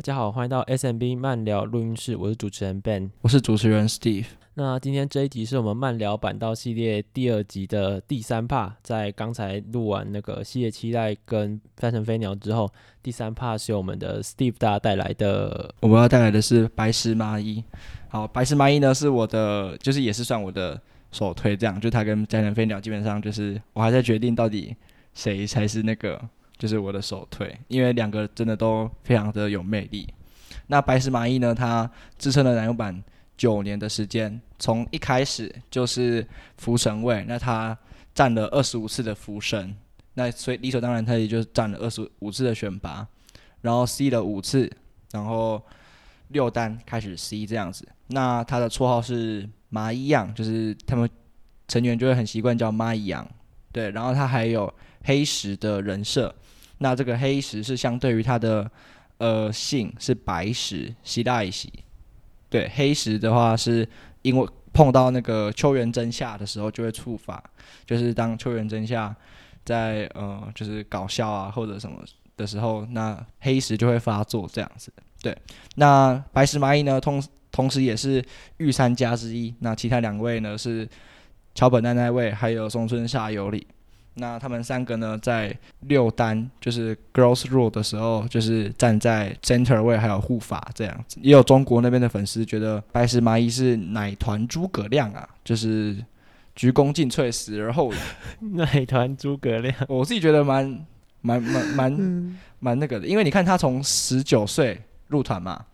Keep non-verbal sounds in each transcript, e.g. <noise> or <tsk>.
大家好，欢迎到 SMB 慢聊录音室，我是主持人 Ben，我是主持人 Steve。那今天这一集是我们慢聊板道系列第二集的第三 part，在刚才录完那个系列期待跟翻腾飞鸟之后，第三 part 是由我们的 Steve 大家带来的。我们要带来的是白石麻衣。好，白石麻衣呢是我的，就是也是算我的首推，这样就他跟翻腾飞鸟基本上就是我还在决定到底谁才是那个。就是我的首推，因为两个真的都非常的有魅力。那白石麻衣呢，他支撑了男优版九年的时间，从一开始就是福神位，那他占了二十五次的福神，那所以理所当然他也就占了二十五次的选拔，然后 C 了五次，然后六单开始 C 这样子。那他的绰号是麻衣样，就是他们成员就会很习惯叫麻衣样，对。然后他还有黑石的人设。那这个黑石是相对于它的呃姓是白石，希大一喜。对，黑石的话是因为碰到那个秋元真夏的时候就会触发，就是当秋元真夏在呃就是搞笑啊或者什么的时候，那黑石就会发作这样子。对，那白石麻衣呢，同同时也是御三家之一。那其他两位呢是桥本奈奈未还有松村沙友里。那他们三个呢，在六单就是 Girls Rule 的时候，就是站在 Center 位，还有护法这样子。也有中国那边的粉丝觉得白石麻衣是奶团诸葛亮啊，就是鞠躬尽瘁，死而后已。<laughs> 奶团诸葛亮，我自己觉得蛮蛮蛮蛮蛮那个的，因为你看他从十九岁入团嘛，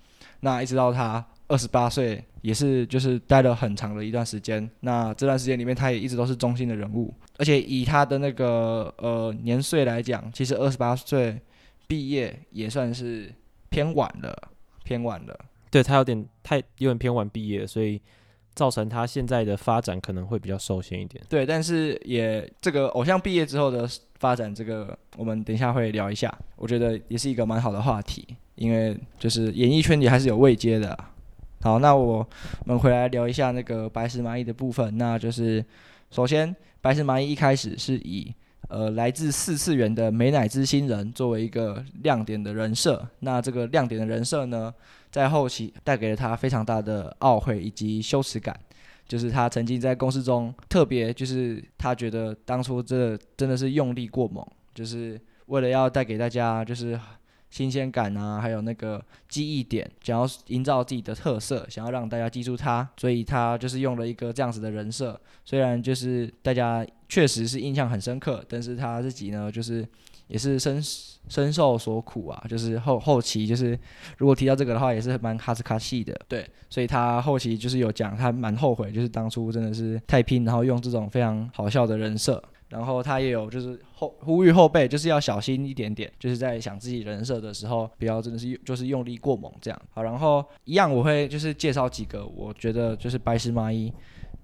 那一直到他。二十八岁也是，就是待了很长的一段时间。那这段时间里面，他也一直都是中心的人物。而且以他的那个呃年岁来讲，其实二十八岁毕业也算是偏晚了，偏晚了。对，他有点太有点偏晚毕业，所以造成他现在的发展可能会比较受限一点。对，但是也这个偶像毕业之后的发展，这个我们等一下会聊一下。我觉得也是一个蛮好的话题，因为就是演艺圈里还是有未接的。好，那我们回来聊一下那个白石麻衣的部分。那就是，首先，白石麻衣一开始是以呃来自四次元的美乃滋新人作为一个亮点的人设。那这个亮点的人设呢，在后期带给了他非常大的懊悔以及羞耻感。就是他曾经在公司中特别，就是他觉得当初这真的是用力过猛，就是为了要带给大家就是。新鲜感啊，还有那个记忆点，想要营造自己的特色，想要让大家记住他，所以他就是用了一个这样子的人设。虽然就是大家确实是印象很深刻，但是他自己呢，就是也是深深受所苦啊。就是后后期就是如果提到这个的话，也是蛮哈斯卡西的。对，所以他后期就是有讲，他蛮后悔，就是当初真的是太拼，然后用这种非常好笑的人设。然后他也有就是后呼吁后辈，就是要小心一点点，就是在想自己人设的时候，不要真的是就是用力过猛这样。好，然后一样我会就是介绍几个我觉得就是白石麻衣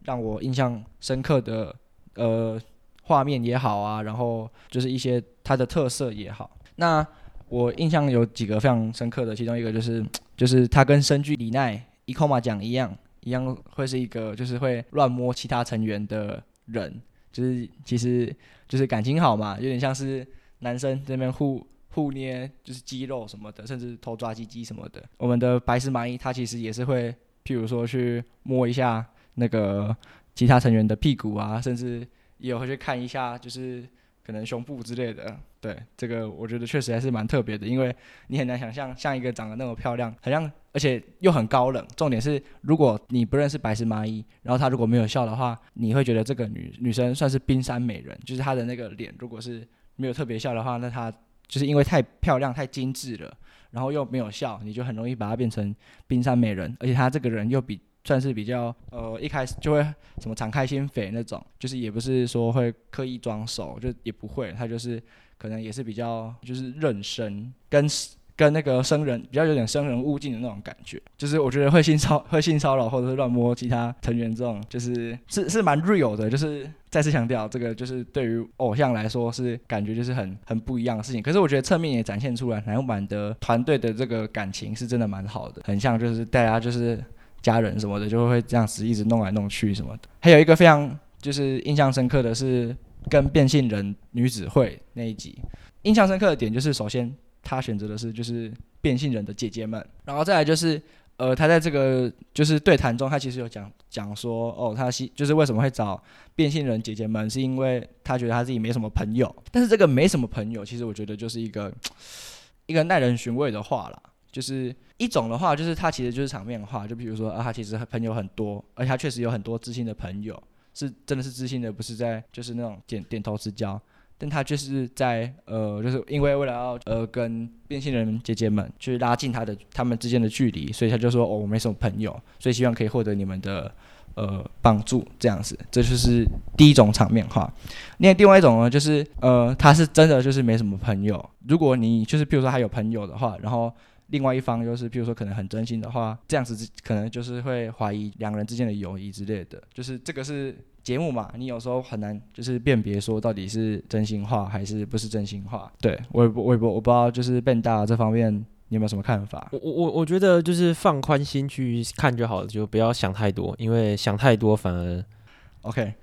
让我印象深刻的呃画面也好啊，然后就是一些他的特色也好。那我印象有几个非常深刻的，其中一个就是就是他跟深居里奈一空马奖一样，一样会是一个就是会乱摸其他成员的人。就是其实就是感情好嘛，有点像是男生这边互互捏，就是肌肉什么的，甚至偷抓鸡鸡什么的。我们的白石麻衣他其实也是会，譬如说去摸一下那个其他成员的屁股啊，甚至也会去看一下，就是。可能胸部之类的，对这个我觉得确实还是蛮特别的，因为你很难想象像一个长得那么漂亮，好像而且又很高冷。重点是，如果你不认识白石麻衣，然后她如果没有笑的话，你会觉得这个女女生算是冰山美人，就是她的那个脸，如果是没有特别笑的话，那她就是因为太漂亮、太精致了，然后又没有笑，你就很容易把她变成冰山美人。而且她这个人又比。算是比较呃，一开始就会什么敞开心扉那种，就是也不是说会刻意装熟，就也不会，她就是可能也是比较就是认生，跟跟那个生人比较有点生人勿近的那种感觉，就是我觉得会性骚会性骚扰或者是乱摸其他成员这种，就是是是蛮 real 的，就是再次强调这个就是对于偶像来说是感觉就是很很不一样的事情，可是我觉得侧面也展现出来男版的团队的这个感情是真的蛮好的，很像就是大家就是。家人什么的就会这样子一直弄来弄去什么的。还有一个非常就是印象深刻的是跟变性人女子会那一集，印象深刻的点就是首先他选择的是就是变性人的姐姐们，然后再来就是。呃，他在这个就是对谈中，他其实有讲讲说，哦，他是就是为什么会找变性人姐姐们，是因为他觉得他自己没什么朋友。但是这个没什么朋友，其实我觉得就是一个 <tsk> 一个耐人寻味的话啦。就是一种的话，就是他其实就是场面话，就比如说啊，他其实朋友很多，而且他确实有很多知心的朋友，是真的是知心的，不是在就是那种点点头之交。但他就是在呃，就是因为为了要呃跟变性人姐姐们去拉近他的他们之间的距离，所以他就说哦，我没什么朋友，所以希望可以获得你们的呃帮助这样子，这就是第一种场面话。那另外一种呢，就是呃他是真的就是没什么朋友。如果你就是比如说他有朋友的话，然后另外一方就是比如说可能很真心的话，这样子可能就是会怀疑两人之间的友谊之类的，就是这个是。节目嘛，你有时候很难就是辨别说到底是真心话还是不是真心话。对，我也不我也不我不知道，就是 Ben 大这方面你有没有什么看法？我我我觉得就是放宽心去看就好了，就不要想太多，因为想太多反而 OK。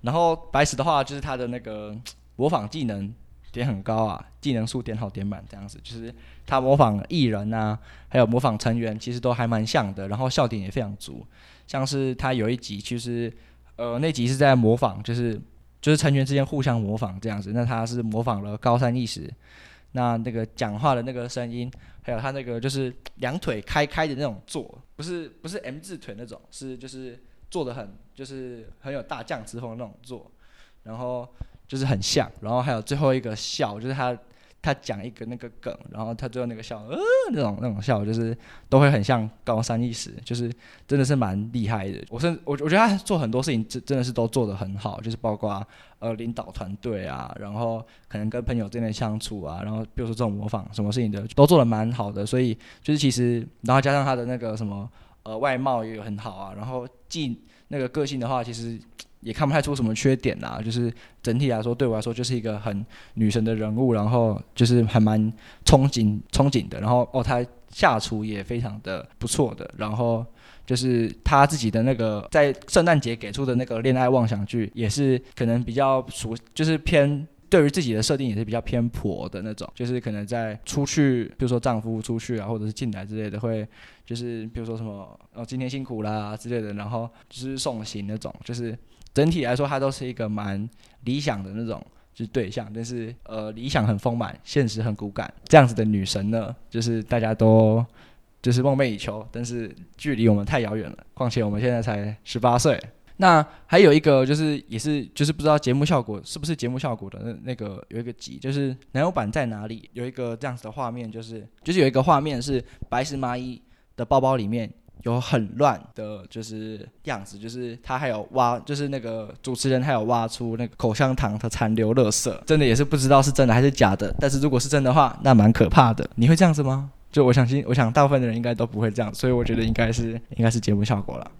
然后白石的话，就是他的那个模仿技能点很高啊，技能数点好点满这样子，就是他模仿艺人啊，还有模仿成员，其实都还蛮像的，然后笑点也非常足。像是他有一集其实。呃，那集是在模仿，就是就是成员之间互相模仿这样子。那他是模仿了高山一实，那那个讲话的那个声音，还有他那个就是两腿开开的那种坐，不是不是 M 字腿那种，是就是坐得很就是很有大将之风的那种坐，然后就是很像。然后还有最后一个笑，就是他。他讲一个那个梗，然后他最后那个笑，呃，那种那种笑，就是都会很像高三意识，就是真的是蛮厉害的。我甚我我觉得他做很多事情真真的是都做得很好，就是包括呃领导团队啊，然后可能跟朋友之间的相处啊，然后比如说这种模仿什么事情的都做得蛮好的。所以就是其实，然后加上他的那个什么呃外貌也有很好啊，然后既那个个性的话，其实。也看不太出什么缺点啦，就是整体来说，对我来说就是一个很女神的人物，然后就是还蛮憧憬憧憬的，然后哦，她下厨也非常的不错的，然后就是她自己的那个在圣诞节给出的那个恋爱妄想剧，也是可能比较熟，就是偏对于自己的设定也是比较偏婆的那种，就是可能在出去，比如说丈夫出去啊，或者是进来之类的，会就是比如说什么哦今天辛苦啦之类的，然后就是送行那种，就是。整体来说，她都是一个蛮理想的那种就是对象，但是呃，理想很丰满，现实很骨感，这样子的女神呢，就是大家都就是梦寐以求，但是距离我们太遥远了。况且我们现在才十八岁。那还有一个就是也是就是不知道节目效果是不是节目效果的那那个有一个集，就是男友版在哪里？有一个这样子的画面，就是就是有一个画面是白石麻衣的包包里面。有很乱的，就是样子，就是他还有挖，就是那个主持人还有挖出那个口香糖的残留垃圾，真的也是不知道是真的还是假的。但是如果是真的话，那蛮可怕的。你会这样子吗？就我相信，我想大部分的人应该都不会这样，所以我觉得应该是应该是节目效果了。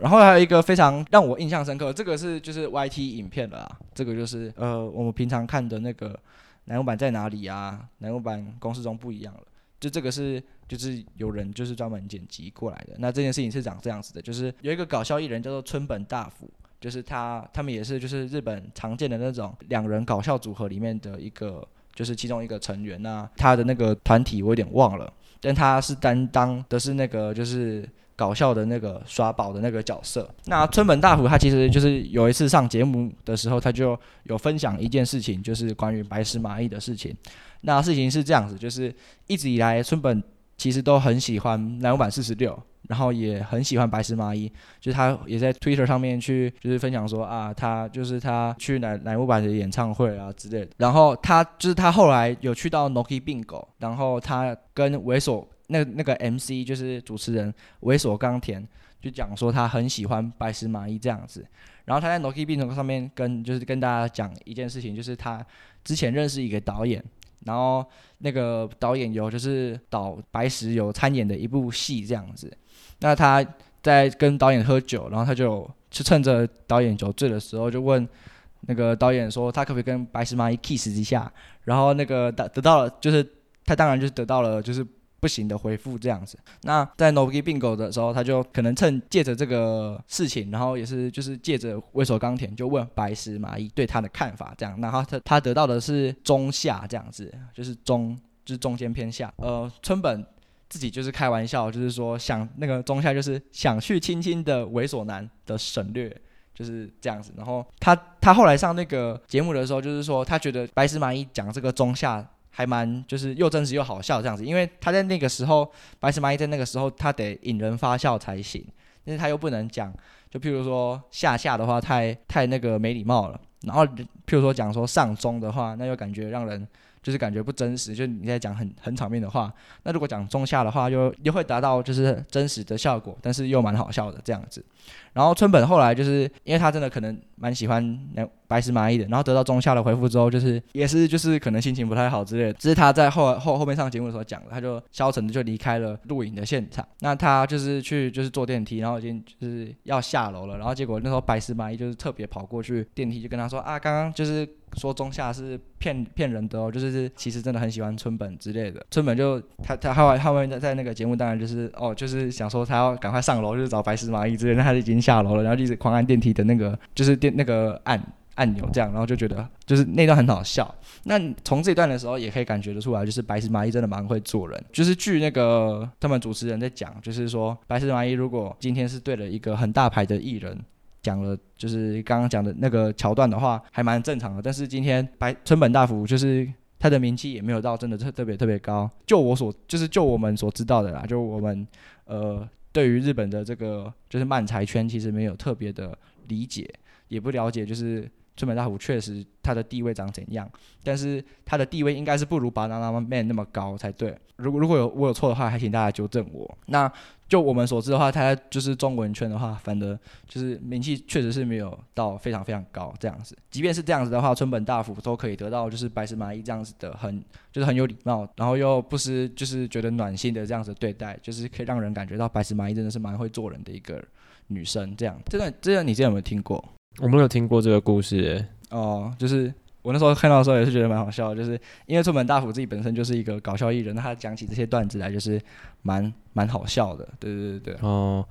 然后还有一个非常让我印象深刻，这个是就是 YT 影片了啊，这个就是呃我们平常看的那个乃木坂在哪里啊？乃木坂公式中不一样了，就这个是。就是有人就是专门剪辑过来的。那这件事情是长这样子的，就是有一个搞笑艺人叫做村本大辅，就是他他们也是就是日本常见的那种两人搞笑组合里面的一个，就是其中一个成员呐、他的那个团体我有点忘了，但他是担当的是那个就是搞笑的那个耍宝的那个角色。那村本大辅他其实就是有一次上节目的时候，他就有分享一件事情，就是关于白石麻衣的事情。那事情是这样子，就是一直以来村本。其实都很喜欢乃木坂四十六，然后也很喜欢白石麻衣，就是他也在 Twitter 上面去就是分享说啊，他就是他去乃乃木坂的演唱会啊之类的。然后他就是他后来有去到 Noki Bingo，然后他跟猥琐那那个 MC 就是主持人猥琐钢田就讲说他很喜欢白石麻衣这样子。然后他在 Noki b i n 上面跟就是跟大家讲一件事情，就是他之前认识一个导演。然后那个导演有就是导白石有参演的一部戏这样子，那他在跟导演喝酒，然后他就就趁着导演酒醉的时候，就问那个导演说他可不可以跟白石麻衣 kiss 一下，然后那个得得到了，就是他当然就是得到了就是。不行的回复这样子，那在 Noki Bingo 的时候，他就可能趁借着这个事情，然后也是就是借着猥琐钢田就问白石麻衣对他的看法这样，然后他他得到的是中下这样子，就是中就是中间偏下。呃，村本自己就是开玩笑，就是说想那个中下就是想去亲亲的猥琐男的省略，就是这样子。然后他他后来上那个节目的时候，就是说他觉得白石麻衣讲这个中下还蛮就是又真实又好笑这样子，因为他在那个时候白石麻衣在那个时候他得引人发笑才行，但是他又不能讲，就譬如说下下的话太太那个没礼貌了。然后，譬如说讲说上中的话，那又感觉让人就是感觉不真实，就是你在讲很很场面的话。那如果讲中下的话，又又会达到就是真实的效果，但是又蛮好笑的这样子。然后村本后来就是因为他真的可能蛮喜欢那白石麻衣的，然后得到中下的回复之后，就是也是就是可能心情不太好之类的。只是他在后后后面上节目的时候讲了，他就消沉的就离开了录影的现场。那他就是去就是坐电梯，然后已经就是要下楼了，然后结果那时候白石麻衣就是特别跑过去电梯就跟他说啊，刚刚就是说中下是骗骗人的哦，就是其实真的很喜欢村本之类的。村本就他他后来后面在在那个节目当然就是哦就是想说他要赶快上楼就是找白石麻衣之类的，那他已经。下楼了，然后一直狂按电梯的那个，就是电那个按按钮这样，然后就觉得就是那段很好笑。那从这一段的时候也可以感觉得出来，就是白石麻衣真的蛮会做人。就是据那个他们主持人在讲，就是说白石麻衣如果今天是对了一个很大牌的艺人讲了，就是刚刚讲的那个桥段的话，还蛮正常的。但是今天白村本大辅就是他的名气也没有到真的特特别特别高。就我所就是就我们所知道的啦，就我们呃。对于日本的这个就是漫才圈，其实没有特别的理解，也不了解，就是村本大辅确实他的地位长怎样，但是他的地位应该是不如 Banana Man 那么高才对。如果如果有我有错的话，还请大家纠正我。那就我们所知的话，他就是中文圈的话，反正就是名气确实是没有到非常非常高这样子。即便是这样子的话，村本大辅都可以得到就是白石麻衣这样子的很就是很有礼貌，然后又不失就是觉得暖心的这样子对待，就是可以让人感觉到白石麻衣真的是蛮会做人的一个女生这样。这段这段你之前有没有听过？我没有听过这个故事哦，就是。我那时候看到的时候也是觉得蛮好笑，就是因为出门大辅自己本身就是一个搞笑艺人，那他讲起这些段子来就是蛮蛮好笑的，对对对对。哦，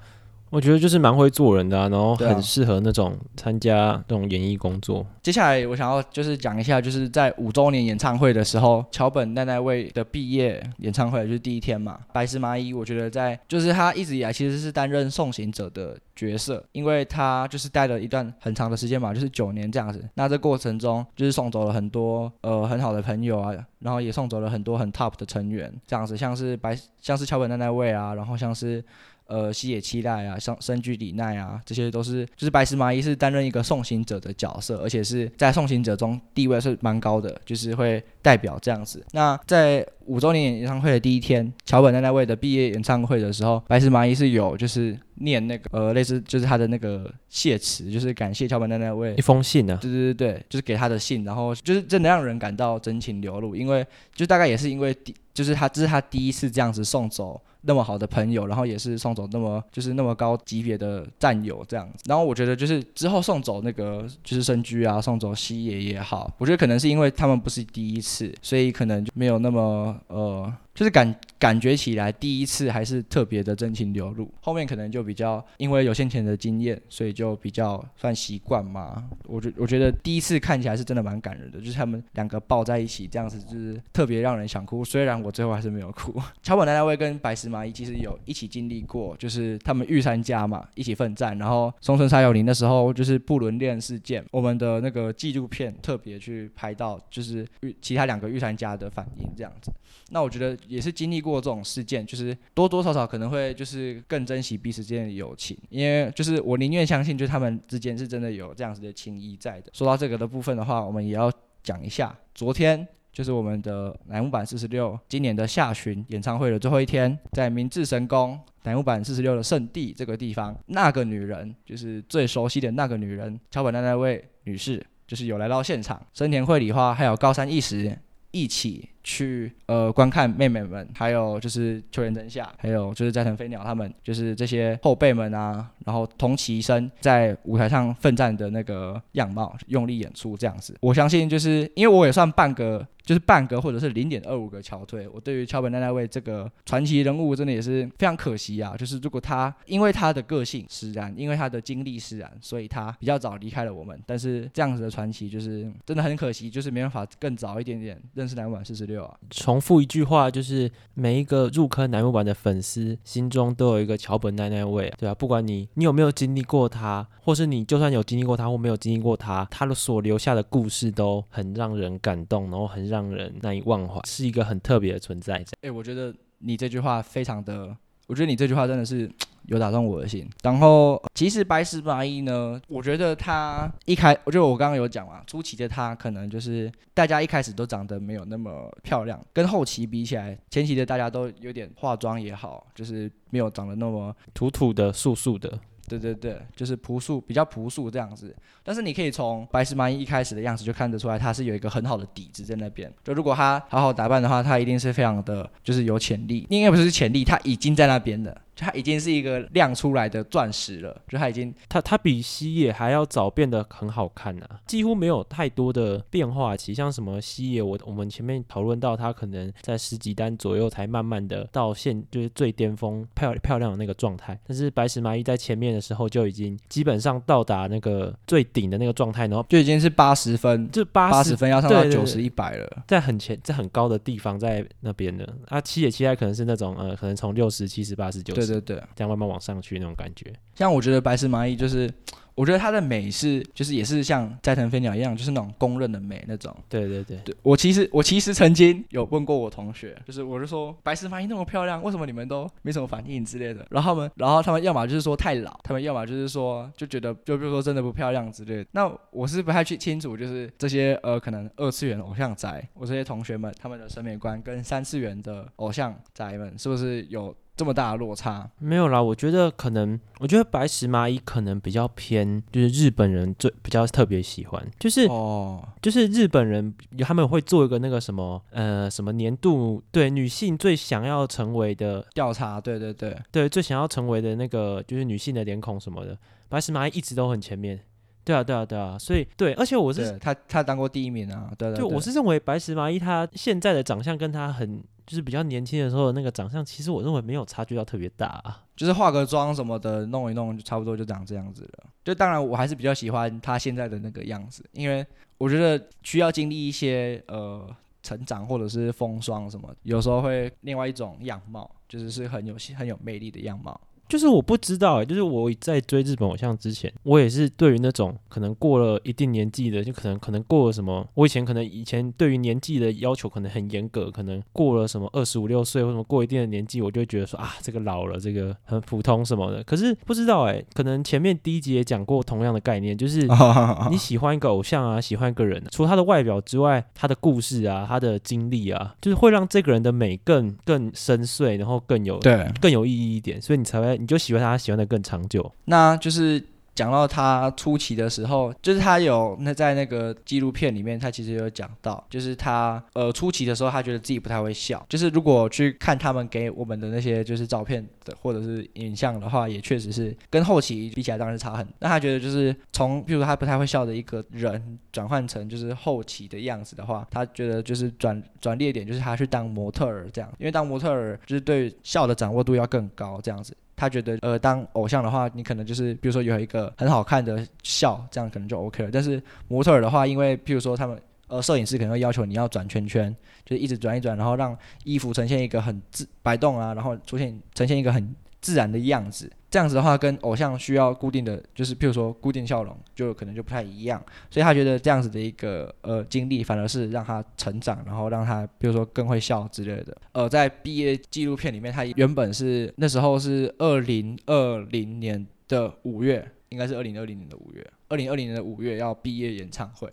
我觉得就是蛮会做人的啊，然后很适合那种参加那种演艺工作。接下来我想要就是讲一下，就是在五周年演唱会的时候，桥本奈奈未的毕业演唱会就是第一天嘛，白石麻衣，我觉得在就是他一直以来其实是担任送行者的角色，因为他就是待了一段很长的时间嘛，就是九年这样子。那这过程中就是送走了很多呃很好的朋友啊，然后也送走了很多很 top 的成员，这样子像是白像是桥本奈奈未啊，然后像是呃西野七濑啊，像深居里奈啊，这些都是就是白石麻衣是担任一个送行者的角色，而且是在送行者中地位是蛮高的，就是会代表这样子。那在五周年演唱会的第一天，桥本奈奈未的毕业演唱会的时候，白石麻衣是有就是念那个呃类似就是他的那个谢词，就是感谢桥本奈奈未一封信啊，对对对对，就是给他的信，然后就是真的让人感到真情流露，因为就大概也是因为第就是他这是他第一次这样子送走那么好的朋友，然后也是送走那么就是那么高级别的战友这样子，然后我觉得就是之后送走那个就是申居啊，送走西野也好，我觉得可能是因为他们不是第一次，所以可能就没有那么。呃，就是感感觉起来第一次还是特别的真情流露，后面可能就比较因为有先前的经验，所以就比较算习惯嘛。我觉我觉得第一次看起来是真的蛮感人的，就是他们两个抱在一起这样子，就是特别让人想哭。虽然我最后还是没有哭。<laughs> 桥本奈奈未跟白石麻衣其实有一起经历过，就是他们御三家嘛，一起奋战。然后松村沙友梨的时候就是不伦恋事件，我们的那个纪录片特别去拍到，就是御其他两个御三家的反应这样子。那我觉得也是经历过这种事件，就是多多少少可能会就是更珍惜彼此之间的友情，因为就是我宁愿相信，就是他们之间是真的有这样子的情谊在的。说到这个的部分的话，我们也要讲一下，昨天就是我们的乃木坂四十六今年的下旬演唱会的最后一天，在明治神宫乃木坂四十六的圣地这个地方，那个女人就是最熟悉的那个女人桥本奈奈未女士，就是有来到现场，生田绘里花还有高山一实一起。去呃观看妹妹们，还有就是秋元真夏，还有就是斋藤飞鸟他们，就是这些后辈们啊，然后同期生在舞台上奋战的那个样貌，用力演出这样子。我相信就是因为我也算半个就是半个或者是零点二五个桥退。我对于桥本奈奈未这个传奇人物真的也是非常可惜啊！就是如果他因为他的个性使然，因为他的经历使然，所以他比较早离开了我们。但是这样子的传奇就是真的很可惜，就是没办法更早一点点认识南木四十六啊。重复一句话，就是每一个入坑南木坂的粉丝心中都有一个桥本奈奈未，对啊，不管你你有没有经历过他，或是你就算有经历过他或没有经历过他，他的所留下的故事都很让人感动，然后很让人难以忘怀，是一个很特别的存在。哎、欸，我觉得你这句话非常的，我觉得你这句话真的是 <tsk> 有打动我的心。然后，其实白石麻衣呢，我觉得他一开，我觉得我刚刚有讲嘛，初期的他可能就是大家一开始都长得没有那么漂亮，跟后期比起来，前期的大家都有点化妆也好，就是没有长得那么土土的、素素的。对对对，就是朴素，比较朴素这样子。但是你可以从白石麻衣一开始的样子就看得出来，他是有一个很好的底子在那边。就如果他好好打扮的话，他一定是非常的，就是有潜力。应该不是潜力，他已经在那边了。就它已经是一个亮出来的钻石了，就它已经，它它比西野还要早变得很好看啊，几乎没有太多的变化期，像什么西野，我我们前面讨论到它可能在十几单左右才慢慢的到现就是最巅峰漂漂亮的那个状态，但是白石麻衣在前面的时候就已经基本上到达那个最顶的那个状态，然后就已经是八十分，就八十分要上到九十一百了，在很前在很高的地方在那边的，啊七野期待可能是那种呃可能从六十七十八十九十，对对对，这样慢慢。往上去那种感觉，像我觉得白石麻衣就是，<tsk> 我觉得它的美是，就是也是像斋藤飞鸟一样，就是那种公认的美那种。对对对，对我其实我其实曾经有问过我同学，就是我就说白石麻衣那么漂亮，为什么你们都没什么反应之类的？然后他们，然后他们要么就是说太老，他们要么就是说就觉得，就比如说真的不漂亮之类的。那我是不太去清楚，就是这些呃可能二次元偶像宅，我这些同学们他们的审美观跟三次元的偶像宅们是不是有？这么大的落差。没有啦，我觉得可能，我觉得白石麻衣可能比较偏，就是日本人最比较特别喜欢，就是哦，就是日本人他们会做一个那个什么呃什么年度对女性最想要成为的调查，对对对。对，最想要成为的那个就是女性的脸孔什么的，白石麻衣一直都很前面，对啊对啊对啊，所以对，而且我是他他当过第一名啊，对对，我是认为白石麻衣她现在的长相跟她很。就是比较年轻的时候那个长相，其实我认为没有差距到特别大啊。就是化个妆什么的，弄一弄就差不多就长这样子了。就当然我还是比较喜欢他现在的那个样子，因为我觉得需要经历一些呃成长或者是风霜什么，有时候会另外一种样貌，就是是很有很有魅力的样貌。就是我不知道、欸，就是我在追日本偶像之前，我也是对于那种可能过了一定年纪的，就可能可能过了什么，我以前可能以前对于年纪的要求可能很严格，可能过了什么二十五六岁或什么过一定的年纪，我就会觉得说啊，这个老了，这个很普通什么的。可是不知道哎、欸，可能前面第一集也讲过同样的概念，就是 <laughs> 你喜欢一个偶像啊，喜欢一个人，除了他的外表之外，他的故事啊，他的经历啊，就是会让这个人的美更更深邃，然后更有对更有意义一点，所以你才会。你就喜欢他，喜欢的更长久。那就是讲到他初期的时候，就是他有那在那个纪录片里面，他其实有讲到，就是他呃初期的时候，他觉得自己不太会笑。就是如果去看他们给我们的那些就是照片的或者是影像的话，也确实是跟后期比起来当然是差很。那他觉得就是从，譬如说他不太会笑的一个人转换成就是后期的样子的话，他觉得就是转转捩点就是他去当模特儿这样，因为当模特儿就是对笑的掌握度要更高这样子。他觉得，呃，当偶像的话，你可能就是，比如说有一个很好看的笑，这样可能就 OK 了。但是模特儿的话，因为譬如说他们，呃，摄影师可能会要求你要转圈圈，就是一直转一转，然后让衣服呈现一个很自摆动啊，然后出现呈现一个很自然的样子。这样子的话，跟偶像需要固定的就是，譬如说固定笑容，就可能就不太一样。所以他觉得这样子的一个呃经历，反而是让他成长，然后让他比如说更会笑之类的。呃，在毕业纪录片里面，他原本是那时候是二零二零年的五月，应该是二零二零年的五月，二零二零年的五月要毕业演唱会。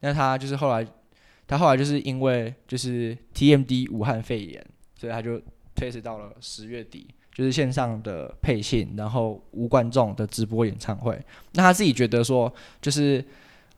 那他就是后来，他后来就是因为就是 TMD 武汉肺炎，所以他就推迟到了十月底。就是线上的配信，然后无观众的直播演唱会。那他自己觉得说，就是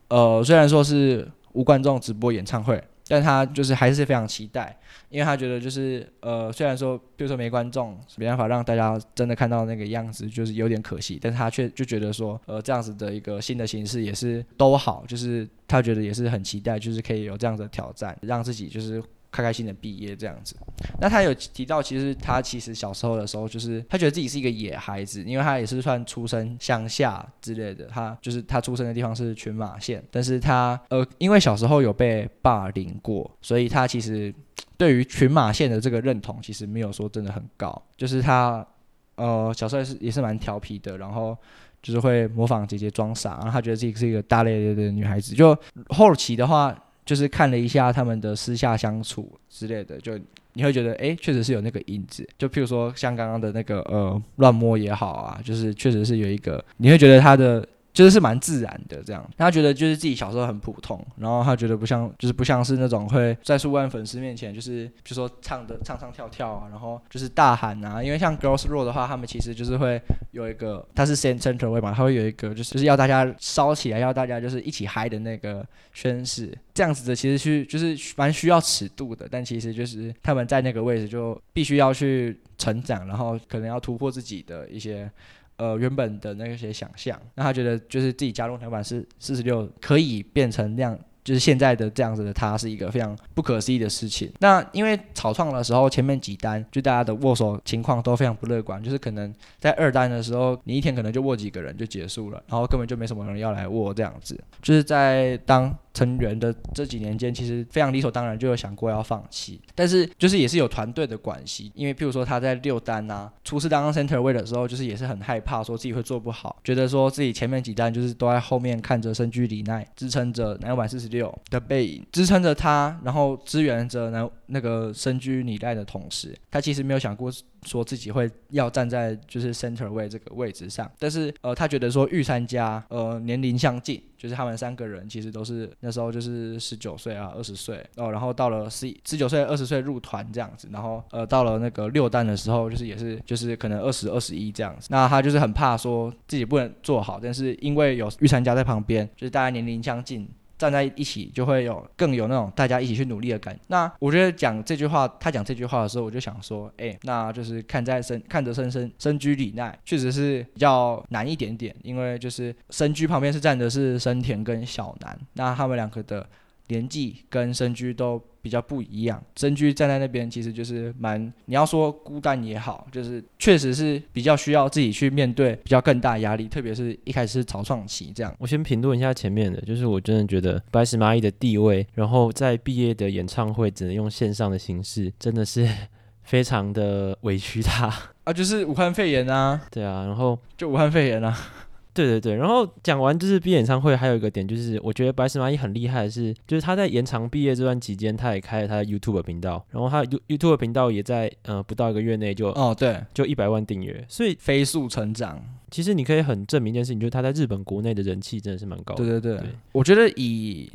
呃，虽然说是无观众直播演唱会，但他就是还是非常期待，因为他觉得就是呃，虽然说比如说没观众，没办法让大家真的看到那个样子，就是有点可惜，但是他却就觉得说，呃，这样子的一个新的形式也是都好，就是他觉得也是很期待，就是可以有这样的挑战，让自己就是。开开心的毕业这样子，那他有提到，其实他其实小时候的时候，就是他觉得自己是一个野孩子，因为他也是算出生乡下之类的，他就是他出生的地方是群马县，但是他呃，因为小时候有被霸凌过，所以他其实对于群马县的这个认同其实没有说真的很高，就是他呃小时候也是也是蛮调皮的，然后就是会模仿姐姐装傻，然后他觉得自己是一个大咧咧的女孩子，就后期的话。就是看了一下他们的私下相处之类的，就你会觉得，哎，确实是有那个影子。就譬如说，像刚刚的那个呃乱摸也好啊，就是确实是有一个，你会觉得他的。就是是蛮自然的这样，他觉得就是自己小时候很普通，然后他觉得不像，就是不像是那种会在数万粉丝面前，就是比如说唱的唱唱跳跳啊，然后就是大喊啊，因为像 Girls Roar 的话，他们其实就是会有一个，他是 center 位嘛，他会有一个就是就是要大家烧起来，要大家就是一起嗨的那个宣誓，这样子的其实是就是蛮需要尺度的，但其实就是他们在那个位置就必须要去成长，然后可能要突破自己的一些。呃，原本的那些想象，那他觉得就是自己加入台版是四十六，可以变成那样。就是现在的这样子的他是一个非常不可思议的事情。那因为草创的时候前面几单就大家的握手情况都非常不乐观，就是可能在二单的时候你一天可能就握几个人就结束了，然后根本就没什么人要来握这样子。就是在当成员的这几年间，其实非常理所当然就有想过要放弃，但是就是也是有团队的关系，因为譬如说他在六单啊初次当 center 位的时候，就是也是很害怕说自己会做不好，觉得说自己前面几单就是都在后面看着深居里奈支撑着男版四十六的背影支撑着他，然后支援着南那个身居里奈的同时，他其实没有想过说自己会要站在就是 center 位这个位置上。但是呃，他觉得说御三家呃年龄相近，就是他们三个人其实都是那时候就是十九岁啊二十岁哦，然后到了十十九岁二十岁入团这样子，然后呃到了那个六弹的时候，就是也是就是可能二十二十一这样子。那他就是很怕说自己不能做好，但是因为有御三家在旁边，就是大家年龄相近。站在一起就会有更有那种大家一起去努力的感。那我觉得讲这句话，他讲这句话的时候，我就想说，哎，那就是看在深看着深深深居里奈，确实是比较难一点点，因为就是深居旁边是站的是深田跟小南，那他们两个的。年纪跟身居都比较不一样，身居站在那边其实就是蛮，你要说孤单也好，就是确实是比较需要自己去面对比较更大压力，特别是一开始是草创期这样。我先评论一下前面的，就是我真的觉得白石蚂蚁的地位，然后在毕业的演唱会只能用线上的形式，真的是 <laughs> 非常的委屈他啊，就是武汉肺炎啊，对啊，然后就武汉肺炎啊。对对对，然后讲完就是毕业演唱会，还有一个点就是，我觉得白石麻衣很厉害的是，就是他在延长毕业这段期间，他也开了他的 YouTube 频道，然后他 YouTube 频道也在呃不到一个月内就哦对，就一百万订阅，所以飞速成长。其实你可以很证明一件事情，就是他在日本国内的人气真的是蛮高的。对对对，对我觉得以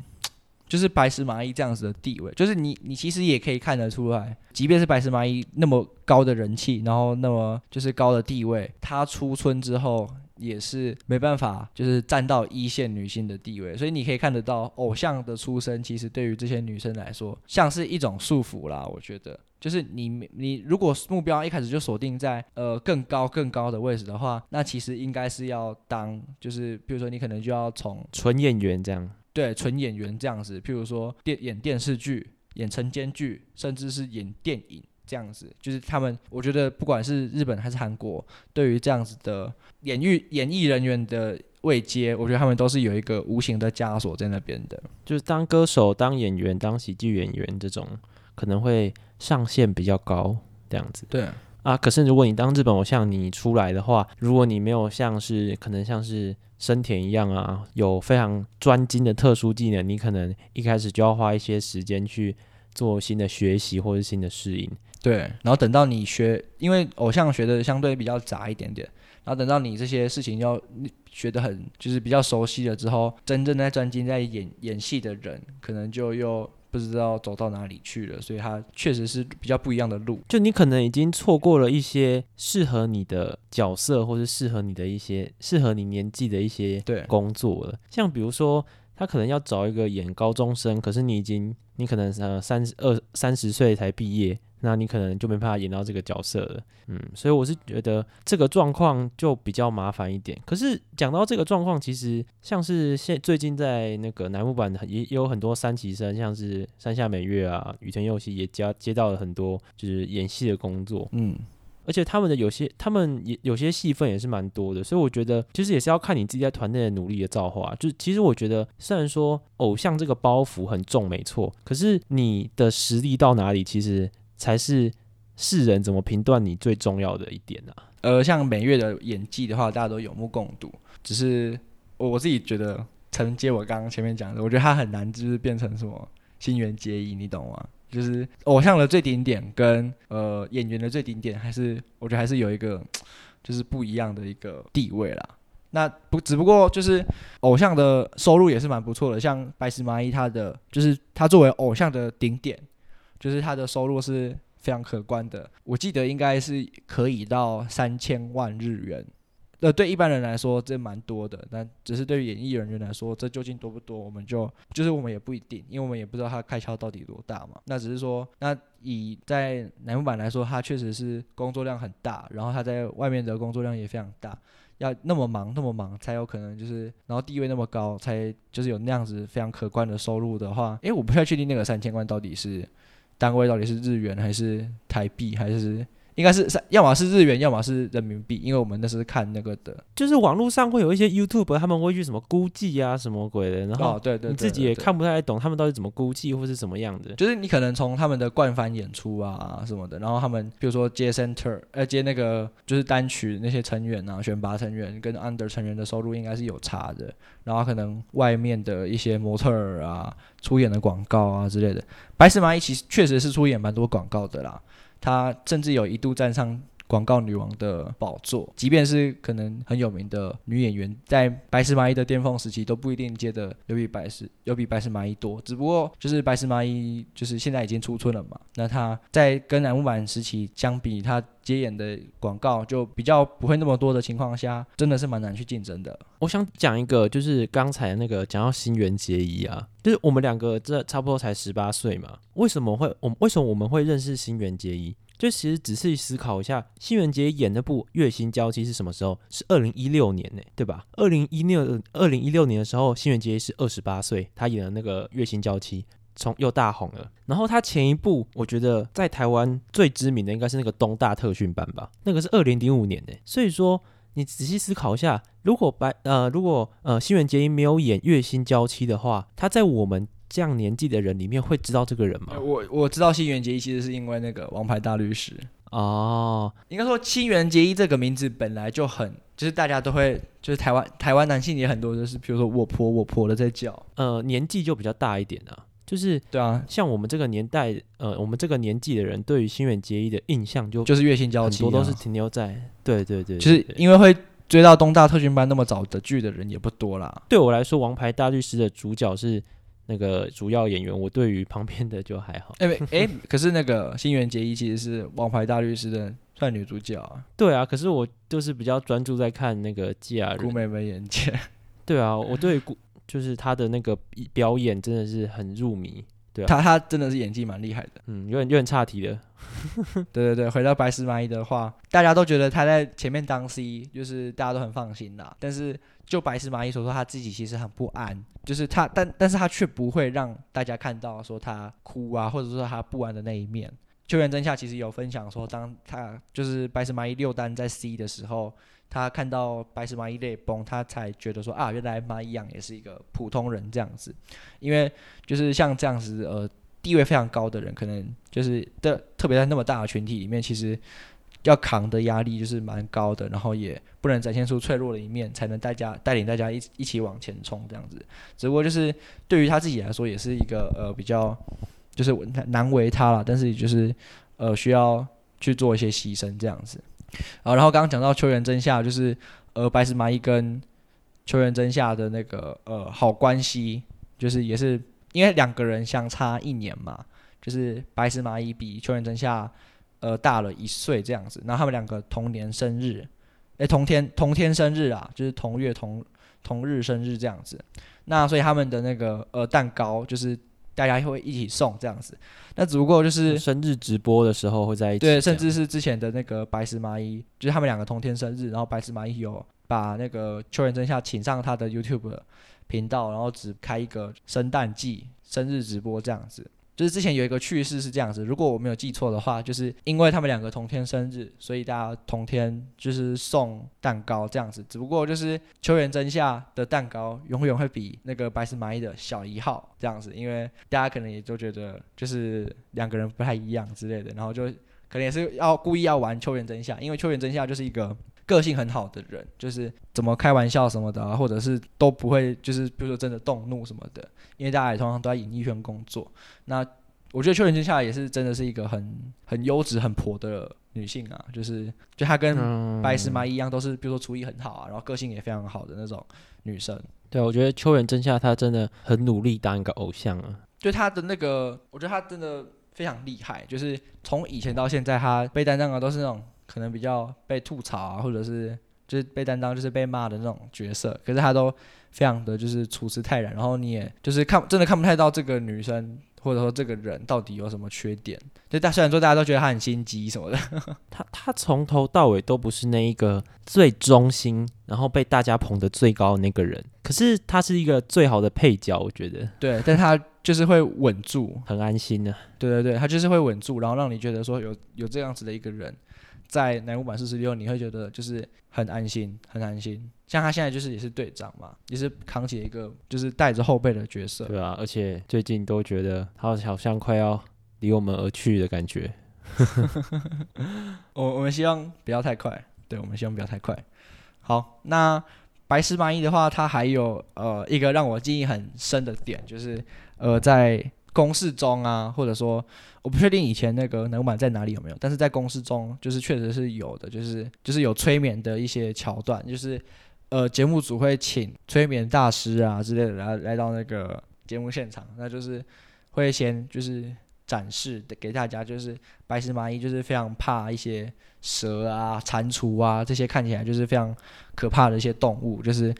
就是白石麻衣这样子的地位，就是你你其实也可以看得出来，即便是白石麻衣那么高的人气，然后那么就是高的地位，他出村之后。也是没办法，就是站到一线女性的地位，所以你可以看得到，偶像的出身其实对于这些女生来说，像是一种束缚啦。我觉得，就是你你如果目标一开始就锁定在呃更高更高的位置的话，那其实应该是要当，就是比如说你可能就要从纯演员这样，对，纯演员这样子，譬如说电演电视剧、演晨间剧，甚至是演电影。这样子，就是他们，我觉得不管是日本还是韩国，对于这样子的演艺演艺人员的位阶，我觉得他们都是有一个无形的枷锁在那边的。就是当歌手、当演员、当喜剧演员这种，可能会上限比较高，这样子。对啊，可是如果你当日本偶像，你出来的话，如果你没有像是可能像是生田一样啊，有非常专精的特殊技能，你可能一开始就要花一些时间去做新的学习或是新的适应。对，然后等到你学，因为偶像学的相对比较杂一点点，然后等到你这些事情要学得很，就是比较熟悉了之后，真正在专精在演演戏的人，可能就又不知道走到哪里去了，所以他确实是比较不一样的路。就你可能已经错过了一些适合你的角色，或是适合你的一些适合你年纪的一些工作了，像比如说。他可能要找一个演高中生，可是你已经你可能呃三十二三十岁才毕业。那你可能就没办法演到这个角色了，嗯，所以我是觉得这个状况就比较麻烦一点。可是讲到这个状况，其实像是现最近在那个乃木坂也也有很多三期生，像是山下美月啊、羽田佑希也接接到了很多就是演戏的工作，嗯，而且他们的有些他们也有些戏份也是蛮多的，所以我觉得其实也是要看你自己在团队的努力的造化。就其实我觉得虽然说偶像这个包袱很重，没错，可是你的实力到哪里，其实。才是世人怎么评断你最重要的一点呢、啊？呃，像美月的演技的话，大家都有目共睹。只是我我自己觉得，承接我刚刚前面讲的，我觉得他很难，就是变成什么新垣结衣，你懂吗？就是偶像的最顶点跟呃演员的最顶点，还是我觉得还是有一个就是不一样的一个地位啦。那不只不过就是偶像的收入也是蛮不错的，像白石麻衣，他的就是他作为偶像的顶点。就是他的收入是非常可观的，我记得应该是可以到三千万日元。呃，对一般人来说这蛮多的，但只是对于演艺人员来说，这究竟多不多，我们就就是我们也不一定，因为我们也不知道他开销到底多大嘛。那只是说，那以在南木坂来说，他确实是工作量很大，然后他在外面的工作量也非常大，要那么忙那么忙才有可能就是，然后地位那么高，才就是有那样子非常可观的收入的话，诶，我不太确定那个三千万到底是。单位到底是日元还是台币还是？应该是要么是日元，要么是人民币，因为我们那是看那个的，就是网络上会有一些 YouTube，他们会去什么估计啊什么鬼的，然后对对，你自己也看不太懂他们到底怎么估计或是怎么样的，就是你可能从他们的冠番演出啊什么的，然后他们比如说接 center，呃接那个就是单曲那些成员啊选拔成员跟 under 成员的收入应该是有差的，然后可能外面的一些模特儿啊出演的广告啊之类的，白石麻衣其实确实是出演蛮多广告的啦。他甚至有一度站上广告女王的宝座，即便是可能很有名的女演员，在白石麻衣的巅峰时期都不一定接的有比白石有比白石麻衣多，只不过就是白石麻衣就是现在已经出村了嘛，那她在跟乃木坂时期相比，她接演的广告就比较不会那么多的情况下，真的是蛮难去竞争的。我想讲一个，就是刚才那个讲到新垣结衣啊，就是我们两个这差不多才十八岁嘛，为什么会我为什么我们会认识新垣结衣？就其实仔细思考一下，新垣结衣演那部《月薪娇妻》是什么时候？是二零一六年呢，对吧？二零一六二零一六年的时候，新垣结衣是二十八岁，她演的那个《月薪娇妻》从又大红了。然后她前一部，我觉得在台湾最知名的应该是那个《东大特训班》吧，那个是二零零五年的。所以说，你仔细思考一下，如果白呃如果呃新垣结衣没有演《月薪娇妻》的话，她在我们这样年纪的人里面会知道这个人吗？我我知道新垣结衣其实是因为那个《王牌大律师》哦，应该说新垣结衣这个名字本来就很，就是大家都会，就是台湾台湾男性也很多，就是比如说我婆我婆的在叫，呃，年纪就比较大一点啊，就是对啊，像我们这个年代，呃，我们这个年纪的人对于新垣结衣的印象就就是月薪娇妻，很多都是停留在，对对对，对，就是因为会追到东大特训班那么早的剧的人也不多啦。对我来说，《王牌大律师》的主角是。那个主要演员，我对于旁边的就还好。哎、欸欸、可是那个新垣结衣其实是《王牌大律师》的算女主角啊。<laughs> 对啊，可是我就是比较专注在看那个吉亚人。古美门眼见。对啊，我对古就是她的那个表演真的是很入迷。对啊，她她真的是演技蛮厉害的。嗯，有点有点差题了。<laughs> 对对对，回到白石麻衣的话，大家都觉得他在前面当 C，就是大家都很放心啦。但是就白石麻衣所说，他自己其实很不安，就是他，但但是他却不会让大家看到说他哭啊，或者说他不安的那一面。秋元真夏其实有分享说，当他就是白石麻衣六单在 C 的时候，他看到白石麻衣泪崩，他才觉得说啊，原来麻衣样也是一个普通人这样子，因为就是像这样子呃。地位非常高的人，可能就是的，特别在那么大的群体里面，其实要扛的压力就是蛮高的，然后也不能展现出脆弱的一面，才能大家带领大家一一起往前冲这样子。只不过就是对于他自己来说，也是一个呃比较就是难为他了，但是就是呃需要去做一些牺牲这样子。啊，然后刚刚讲到秋元真夏，就是呃白石麻衣跟秋元真夏的那个呃好关系，就是也是。因为两个人相差一年嘛，就是白石麻衣比秋元真夏呃大了一岁这样子，然后他们两个同年生日，诶，同天同天生日啊，就是同月同同日生日这样子。那所以他们的那个呃蛋糕就是大家会一起送这样子。那只不过就是生日直播的时候会在一起，对，甚至是之前的那个白石麻衣，就是他们两个同天生日，然后白石麻衣有把那个秋元真夏请上他的 YouTube 频道，然后只开一个圣诞季生日直播这样子。就是之前有一个趣事是这样子，如果我没有记错的话，就是因为他们两个同天生日，所以大家同天就是送蛋糕这样子。只不过就是秋元真夏的蛋糕永远会比那个白石麻衣的小一号这样子，因为大家可能也都觉得就是两个人不太一样之类的，然后就可能也是要故意要玩秋元真夏，因为秋元真夏就是一个。个性很好的人，就是怎么开玩笑什么的啊，或者是都不会，就是比如说真的动怒什么的。因为大家也通常都在演艺圈工作，那我觉得秋元真夏也是真的是一个很很优质、很婆的女性啊，就是就她跟白石麻衣一样，都是比如说厨艺很好啊，然后个性也非常好的那种女生。对，我觉得秋元真夏她真的很努力当一个偶像啊，就她的那个，我觉得她真的非常厉害，就是从以前到现在，她被担当的都是那种。可能比较被吐槽啊，或者是就是被担当，就是被骂的那种角色，可是他都非常的就是处事泰然，然后你也就是看真的看不太到这个女生或者说这个人到底有什么缺点。就大虽然说大家都觉得他很心机什么的，<laughs> 他他从头到尾都不是那一个最忠心，然后被大家捧得最高的那个人，可是他是一个最好的配角，我觉得。对，但他就是会稳住，很安心的、啊。对对对，他就是会稳住，然后让你觉得说有有这样子的一个人。在乃木坂四十六，你会觉得就是很安心，很安心。像他现在就是也是队长嘛，也是扛起一个就是带着后辈的角色。对啊，而且最近都觉得他好像快要离我们而去的感觉。<laughs> 我我们希望不要太快，对，我们希望不要太快。好，那白石麻衣的话，他还有呃一个让我记忆很深的点，就是呃在。公式中啊，或者说我不确定以前那个乃木坂在哪里有没有，但是在公式中就是确实是有的，就是就是有催眠的一些桥段，就是呃节目组会请催眠大师啊之类的来来到那个节目现场，那就是会先就是展示给大家，就是白石麻衣就是非常怕一些蛇啊、蟾蜍啊这些看起来就是非常可怕的一些动物，就是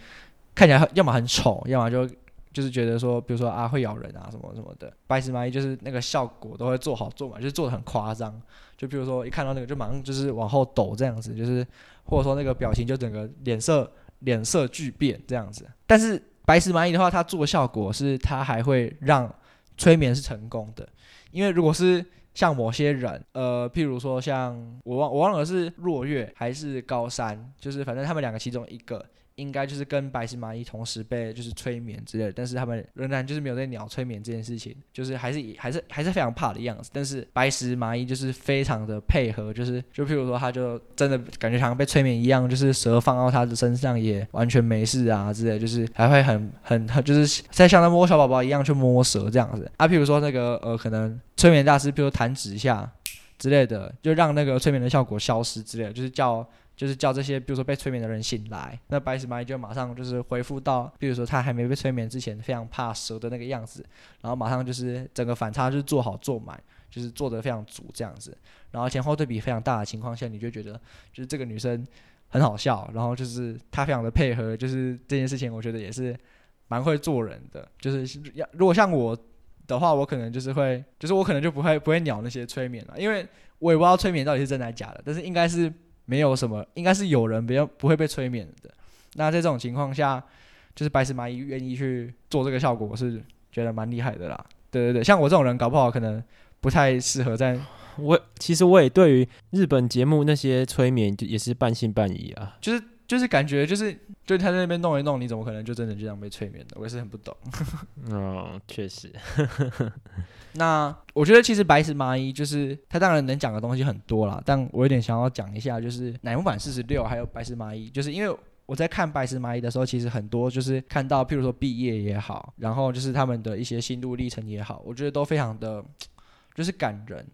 看起来要么很丑，要么就。就是觉得说，比如说啊，会咬人啊，什么什么的。白石麻衣就是那个效果都会做好做满，就是做的很夸张。就比如说一看到那个，就马上就是往后抖这样子，就是或者说那个表情就整个脸色脸色巨变这样子。但是白石麻衣的话，它做效果是它还会让催眠是成功的，因为如果是像某些人，呃，譬如说像我忘我忘了是若月还是高山，就是反正他们两个其中一个。应该就是跟白石麻衣同时被就是催眠之类的，但是他们仍然就是没有在鸟催眠这件事情，就是还是还是还是非常怕的样子。但是白石麻衣就是非常的配合，就是就譬如说他就真的感觉好像被催眠一样，就是蛇放到他的身上也完全没事啊之类，就是还会很很很就是在像他摸小宝宝一样去摸蛇这样子啊。譬如说那个呃可能催眠大师，譬如弹指一下之类的，就让那个催眠的效果消失之类的，就是叫。就是叫这些，比如说被催眠的人醒来，那白石麻衣就马上就是恢复到，比如说他还没被催眠之前非常怕蛇的那个样子，然后马上就是整个反差就是做好做满，就是做得非常足这样子，然后前后对比非常大的情况下，你就觉得就是这个女生很好笑，然后就是她非常的配合，就是这件事情我觉得也是蛮会做人的，就是要如果像我的话，我可能就是会，就是我可能就不会不会鸟那些催眠了，因为我也不知道催眠到底是真的还是假的，但是应该是。没有什么，应该是有人比较不会被催眠的。那在这种情况下，就是白石麻衣愿意去做这个效果，我是觉得蛮厉害的啦。对对对，像我这种人，搞不好可能不太适合在。我其实我也对于日本节目那些催眠就也是半信半疑啊，就是就是感觉就是就他在那边弄一弄，你怎么可能就真的就这样被催眠的？我也是很不懂。<laughs> 哦，确实。<laughs> 那我觉得其实白石麻衣就是他当然能讲的东西很多啦，但我有点想要讲一下，就是乃木坂四十六还有白石麻衣，就是因为我在看白石麻衣的时候，其实很多就是看到譬如说毕业也好，然后就是他们的一些心路历程也好，我觉得都非常的就是感人，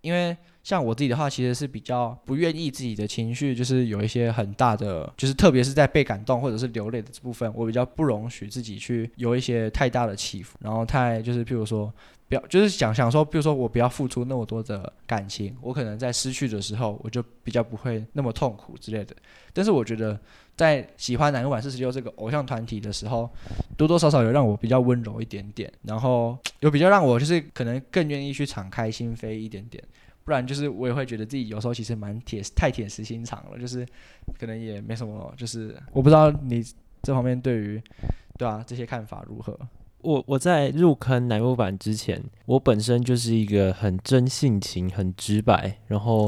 因为像我自己的话，其实是比较不愿意自己的情绪就是有一些很大的，就是特别是在被感动或者是流泪的这部分，我比较不容许自己去有一些太大的起伏，然后太就是譬如说。不要，就是想想说，比如说我不要付出那么多的感情，我可能在失去的时候，我就比较不会那么痛苦之类的。但是我觉得在喜欢乃木坂46这个偶像团体的时候，多多少少有让我比较温柔一点点，然后 <tsk> 有比较让我就是可能更愿意去敞开心扉一点点。不然就是我也会觉得自己有时候其实蛮铁，太铁石心肠了，就是可能也没什么，就是我不知道你这方面对于对啊这些看法如何。我我在入坑乃木板之前，我本身就是一个很真性情、很直白，然后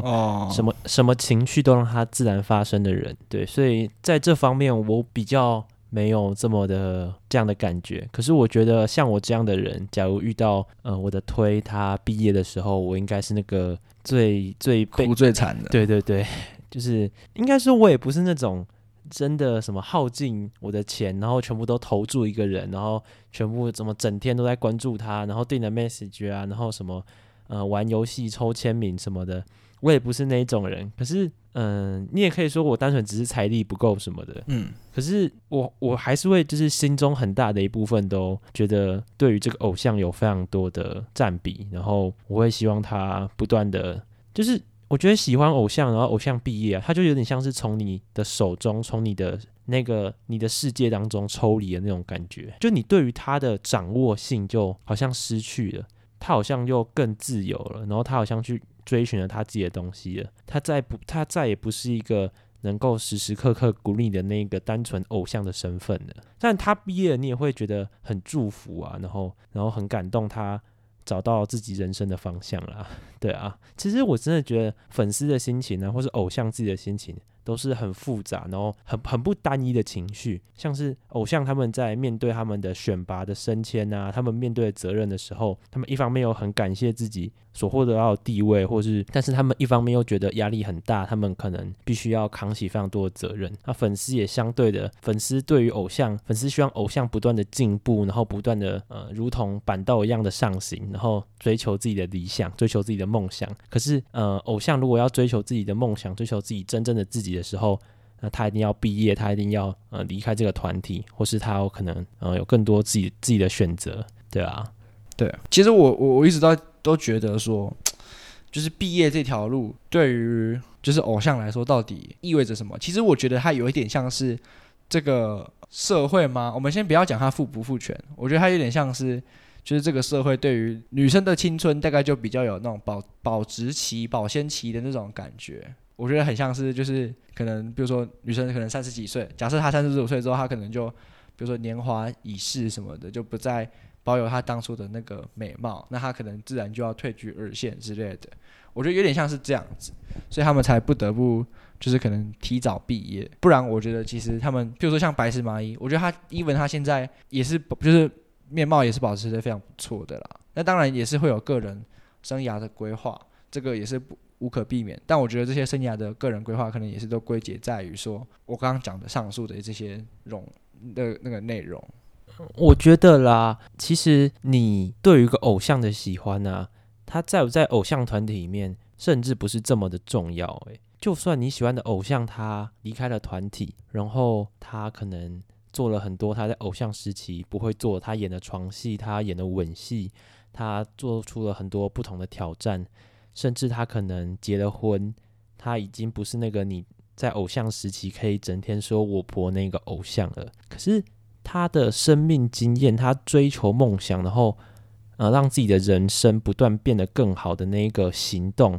什么、oh. 什么情绪都让它自然发生的人。对，所以在这方面我比较没有这么的这样的感觉。可是我觉得像我这样的人，假如遇到呃我的推他毕业的时候，我应该是那个最最被哭最惨的。对对对，<laughs> 就是应该说我也不是那种。真的什么耗尽我的钱，然后全部都投注一个人，然后全部怎么整天都在关注他，然后订了 message 啊，然后什么呃玩游戏抽签名什么的，我也不是那一种人。可是嗯、呃，你也可以说我单纯只是财力不够什么的。嗯。可是我我还是会就是心中很大的一部分都觉得对于这个偶像有非常多的占比，然后我会希望他不断的就是。我觉得喜欢偶像，然后偶像毕业啊，他就有点像是从你的手中，从你的那个你的世界当中抽离的那种感觉。就你对于他的掌握性就好像失去了，他好像又更自由了，然后他好像去追寻了他自己的东西了。他再不，他再也不是一个能够时时刻刻鼓励的那个单纯偶像的身份了。但他毕业，你也会觉得很祝福啊，然后然后很感动他。找到自己人生的方向了，<laughs> 对啊，其实我真的觉得粉丝的心情呢，或是偶像自己的心情。都是很复杂，然后很很不单一的情绪，像是偶像他们在面对他们的选拔的升迁啊，他们面对的责任的时候，他们一方面又很感谢自己所获得到的地位，或是，但是他们一方面又觉得压力很大，他们可能必须要扛起非常多的责任。那粉丝也相对的，粉丝对于偶像，粉丝希望偶像不断的进步，然后不断的呃，如同板道一样的上行，然后追求自己的理想，追求自己的梦想。可是呃，偶像如果要追求自己的梦想，追求自己真正的自己的时候，那他一定要毕业，他一定要呃离开这个团体，或是他有可能呃有更多自己自己的选择，对啊，对，其实我我我一直都都觉得说，<tsk> 就是毕业这条路对于就是偶像来说到底意味着什么？其实我觉得它有一点像是这个社会吗？我们先不要讲它父不父权，我觉得它有点像是就是这个社会对于女生的青春大概就比较有那种保保质期、保鲜期的那种感觉。我觉得很像是，就是可能，比如说女生可能三十几岁，假设她三十五岁之后，她可能就，比如说年华已逝什么的，就不再保有他当初的那个美貌，那他可能自然就要退居二线之类的。我觉得有点像是这样子，所以他们才不得不就是可能提早毕业。不然，我觉得其实他们，比如说像白石麻衣，我觉得他，even 她现在也是，就是面貌也是保持的非常不错的啦。那当然也是会有个人生涯的规划，这个也是不。无可避免，但我觉得这些生涯的个人规划，可能也是都归结在于说，我刚刚讲的上述的这些容的那个内容。我觉得啦，其实你对于一个偶像的喜欢啊，他在不在偶像团体里面，甚至不是这么的重要。诶，就算你喜欢的偶像他离开了团体，然后他可能做了很多他在偶像时期不会做，他演的床戏，他演的吻戏，他做出了很多不同的挑战。甚至他可能结了婚，他已经不是那个你在偶像时期可以整天说我婆那个偶像了。可是他的生命经验，他追求梦想，然后呃让自己的人生不断变得更好的那一个行动，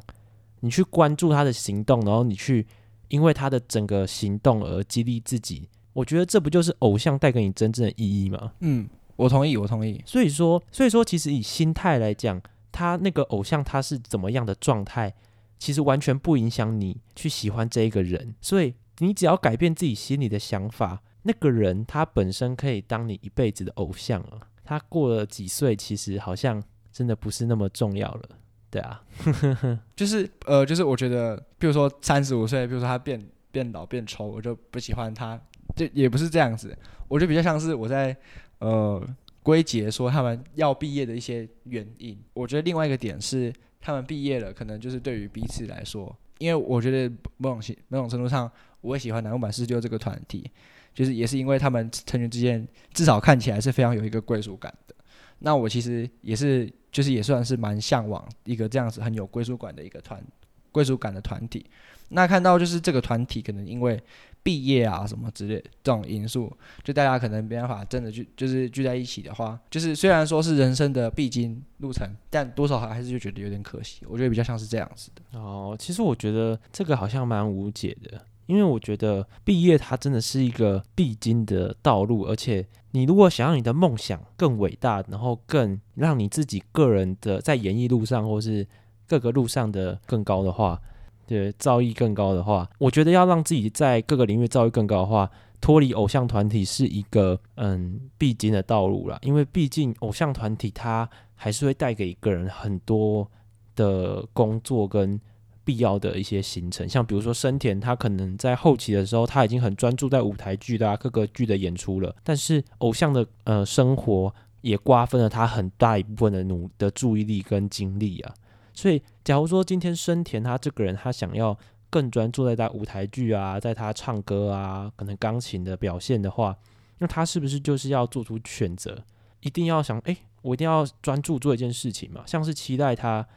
你去关注他的行动，然后你去因为他的整个行动而激励自己，我觉得这不就是偶像带给你真正的意义吗？嗯，我同意，我同意。所以说，所以说，其实以心态来讲。他那个偶像他是怎么样的状态，其实完全不影响你去喜欢这一个人。所以你只要改变自己心里的想法，那个人他本身可以当你一辈子的偶像啊。他过了几岁，其实好像真的不是那么重要了。对啊，<laughs> 就是呃，就是我觉得，比如说三十五岁，比如说他变变老变丑，我就不喜欢他。这也不是这样子，我觉得比较像是我在呃。归结说他们要毕业的一些原因，我觉得另外一个点是他们毕业了，可能就是对于彼此来说，因为我觉得某种某种程度上，我也喜欢南木坂46这个团体，就是也是因为他们成员之间至少看起来是非常有一个归属感的。那我其实也是，就是也算是蛮向往一个这样子很有归属感的一个团归属感的团体。那看到就是这个团体可能因为毕业啊什么之类这种因素，就大家可能没办法真的聚，就是聚在一起的话，就是虽然说是人生的必经路程，但多少还是就觉得有点可惜。我觉得比较像是这样子的。哦，其实我觉得这个好像蛮无解的，因为我觉得毕业它真的是一个必经的道路，而且你如果想要你的梦想更伟大，然后更让你自己个人的在演艺路上或是各个路上的更高的话。对，造诣更高的话，我觉得要让自己在各个领域造诣更高的话，脱离偶像团体是一个嗯必经的道路啦。因为毕竟偶像团体它还是会带给一个人很多的工作跟必要的一些行程，像比如说生田，他可能在后期的时候他已经很专注在舞台剧的、啊、各个剧的演出了，但是偶像的呃生活也瓜分了他很大一部分的努的注意力跟精力啊。所以，假如说今天生田他这个人，他想要更专注在他舞台剧啊，在他唱歌啊，可能钢琴的表现的话，那他是不是就是要做出选择，一定要想，哎，我一定要专注做一件事情嘛？像是期待他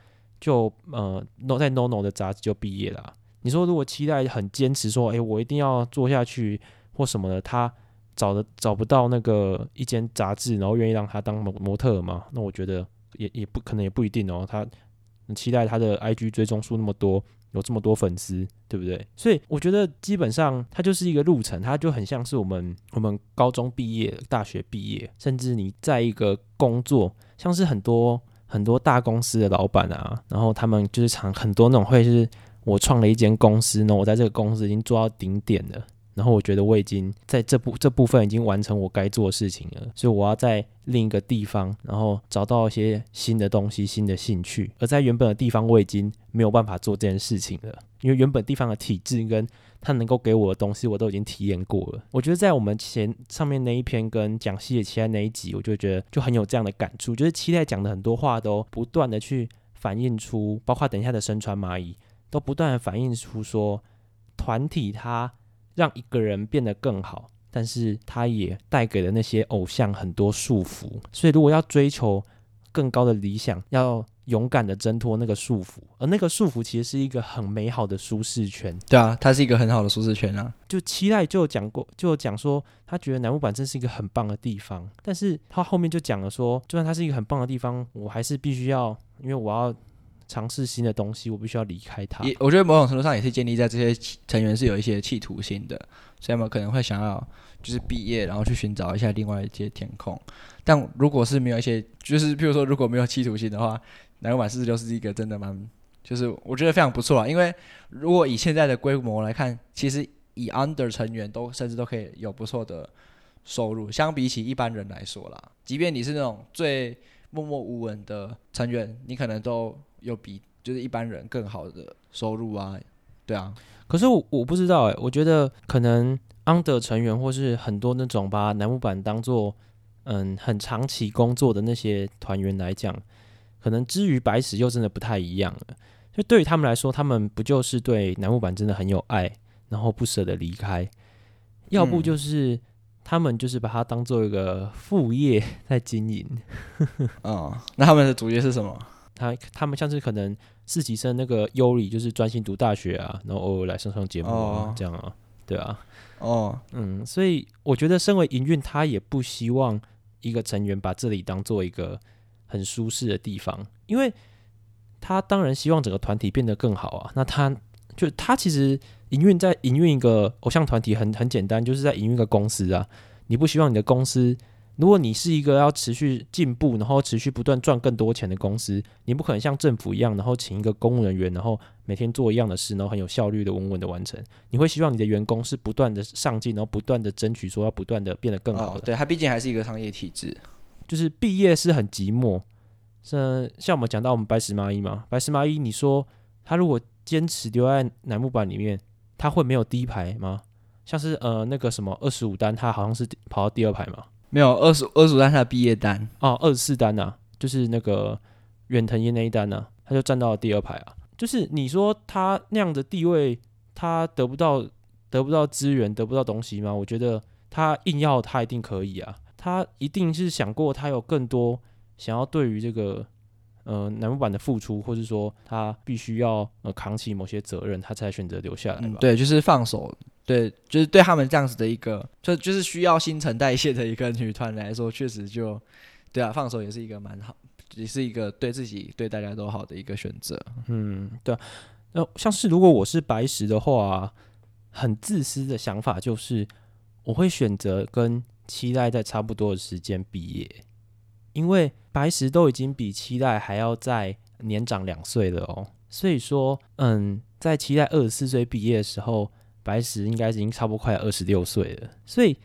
就呃，no 在 NONO 的杂志就毕业了。你说如果期待很坚持说，哎，我一定要做下去或什么的，他找的找不到那个一间杂志，然后愿意让他当模模特嘛？那我觉得也也不可能，也不一定哦，他。很期待他的 IG 追踪数那么多，有这么多粉丝，对不对？所以我觉得基本上它就是一个路程，它就很像是我们我们高中毕业、大学毕业，甚至你在一个工作，像是很多很多大公司的老板啊，然后他们就是常很多那种会是，我创了一间公司呢，我在这个公司已经做到顶点了。然后我觉得我已经在这部这部分已经完成我该做的事情了，所以我要在另一个地方，然后找到一些新的东西、新的兴趣。而在原本的地方，我已经没有办法做这件事情了，因为原本地方的体制跟他能够给我的东西，我都已经体验过了。我觉得在我们前上面那一篇跟讲西野期待那一集，我就觉得就很有这样的感触，就是期待讲的很多话都不断的去反映出，包括等一下的深川蚂蚁，都不断的反映出说团体它。让一个人变得更好，但是它也带给了那些偶像很多束缚。所以，如果要追求更高的理想，要勇敢的挣脱那个束缚，而那个束缚其实是一个很美好的舒适圈。对啊，它是一个很好的舒适圈啊。就期待就讲过，就讲说他觉得南木板真是一个很棒的地方，但是他后面就讲了说，就算它是一个很棒的地方，我还是必须要，因为我要。尝试新的东西，我必须要离开他。也，我觉得某种程度上也是建立在这些成员是有一些企图心的，所以他们可能会想要就是毕业，然后去寻找一下另外一些天空。但如果是没有一些，就是譬如说如果没有企图心的话，乃木坂是不是就是一个真的蛮，就是我觉得非常不错啊。因为如果以现在的规模来看，其实以 under 成员都甚至都可以有不错的收入，相比起一般人来说啦，即便你是那种最默默无闻的成员，你可能都。有比就是一般人更好的收入啊，对啊。可是我我不知道哎、欸，我觉得可能 under 成员或是很多那种把楠木板当做嗯很长期工作的那些团员来讲，可能之于白石又真的不太一样了。就对于他们来说，他们不就是对楠木板真的很有爱，然后不舍得离开，要不就是他们就是把它当做一个副业在经营。<laughs> 哦，那他们的主业是什么？他他们像是可能实习生那个优里，就是专心读大学啊，然后偶尔来上上节目啊，oh. 这样啊，对啊，哦，oh. 嗯，所以我觉得身为营运，他也不希望一个成员把这里当做一个很舒适的地方，因为他当然希望整个团体变得更好啊。那他就他其实营运在营运一个偶像团体很很简单，就是在营运一个公司啊，你不希望你的公司。如果你是一个要持续进步，然后持续不断赚更多钱的公司，你不可能像政府一样，然后请一个公务人员，然后每天做一样的事，然后很有效率的稳稳的完成。你会希望你的员工是不断的上进，然后不断的争取，说要不断的变得更好的。哦、对，它毕竟还是一个商业体制，就是毕业是很寂寞。像像我们讲到我们白石麻衣嘛，白石麻衣，你说他如果坚持留在楠木板里面，他会没有第一排吗？像是呃那个什么二十五单，他好像是跑到第二排嘛。没有二十二十五单他的毕业单哦，二十四单呐、就是那个远藤一那一单呐、他就站到了第二排啊。就是你说他那样的地位，他得不到得不到资源，得不到东西吗？我觉得他硬要他一定可以啊，他一定是想过他有更多想要对于这个呃男木坂的付出，或是说他必须要呃扛起某些责任，他才选择留下来吧、嗯。对，就是放手。对，就是对他们这样子的一个，就就是需要新陈代谢的一个女团来说，确实就，对啊，放手也是一个蛮好，也是一个对自己对大家都好的一个选择。嗯，对啊。那像是如果我是白石的话，很自私的想法就是，我会选择跟期待在差不多的时间毕业，因为白石都已经比期待还要再年长两岁了哦。所以说，嗯，在期待二十四岁毕业的时候。白石应该已经差不多快二十六岁了，所以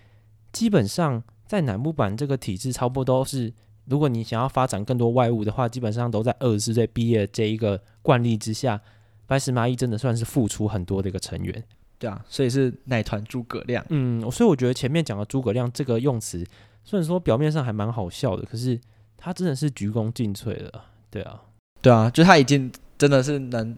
基本上在南木坂这个体制，差不多都是，如果你想要发展更多外务的话，基本上都在二十四岁毕业这一个惯例之下，白石麻衣真的算是付出很多的一个成员。对啊，所以是奶团诸葛亮。嗯，所以我觉得前面讲的诸葛亮这个用词，虽然说表面上还蛮好笑的，可是他真的是鞠躬尽瘁了。对啊，对啊，就他已经真的是能，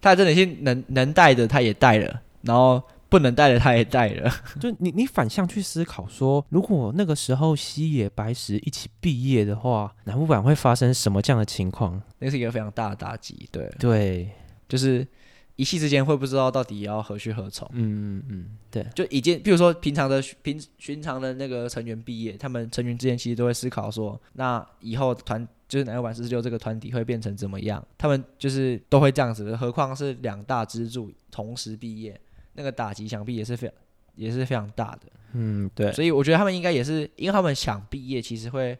他真的已经能能带的，他也带了。然后不能带的他也带了，<laughs> 就你你反向去思考说，如果那个时候西野白石一起毕业的话，南木坂会发生什么这样的情况？那是一个非常大的打击，对对，就是一夕之间会不知道到底要何去何从。嗯嗯嗯，对，就已经，比如说平常的平寻常的那个成员毕业，他们成员之间其实都会思考说，那以后团就是乃木坂46这个团体会变成怎么样？他们就是都会这样子，何况是两大支柱同时毕业。那个打击想必也是非常也是非常大的，嗯，对，所以我觉得他们应该也是，因为他们想毕业，其实会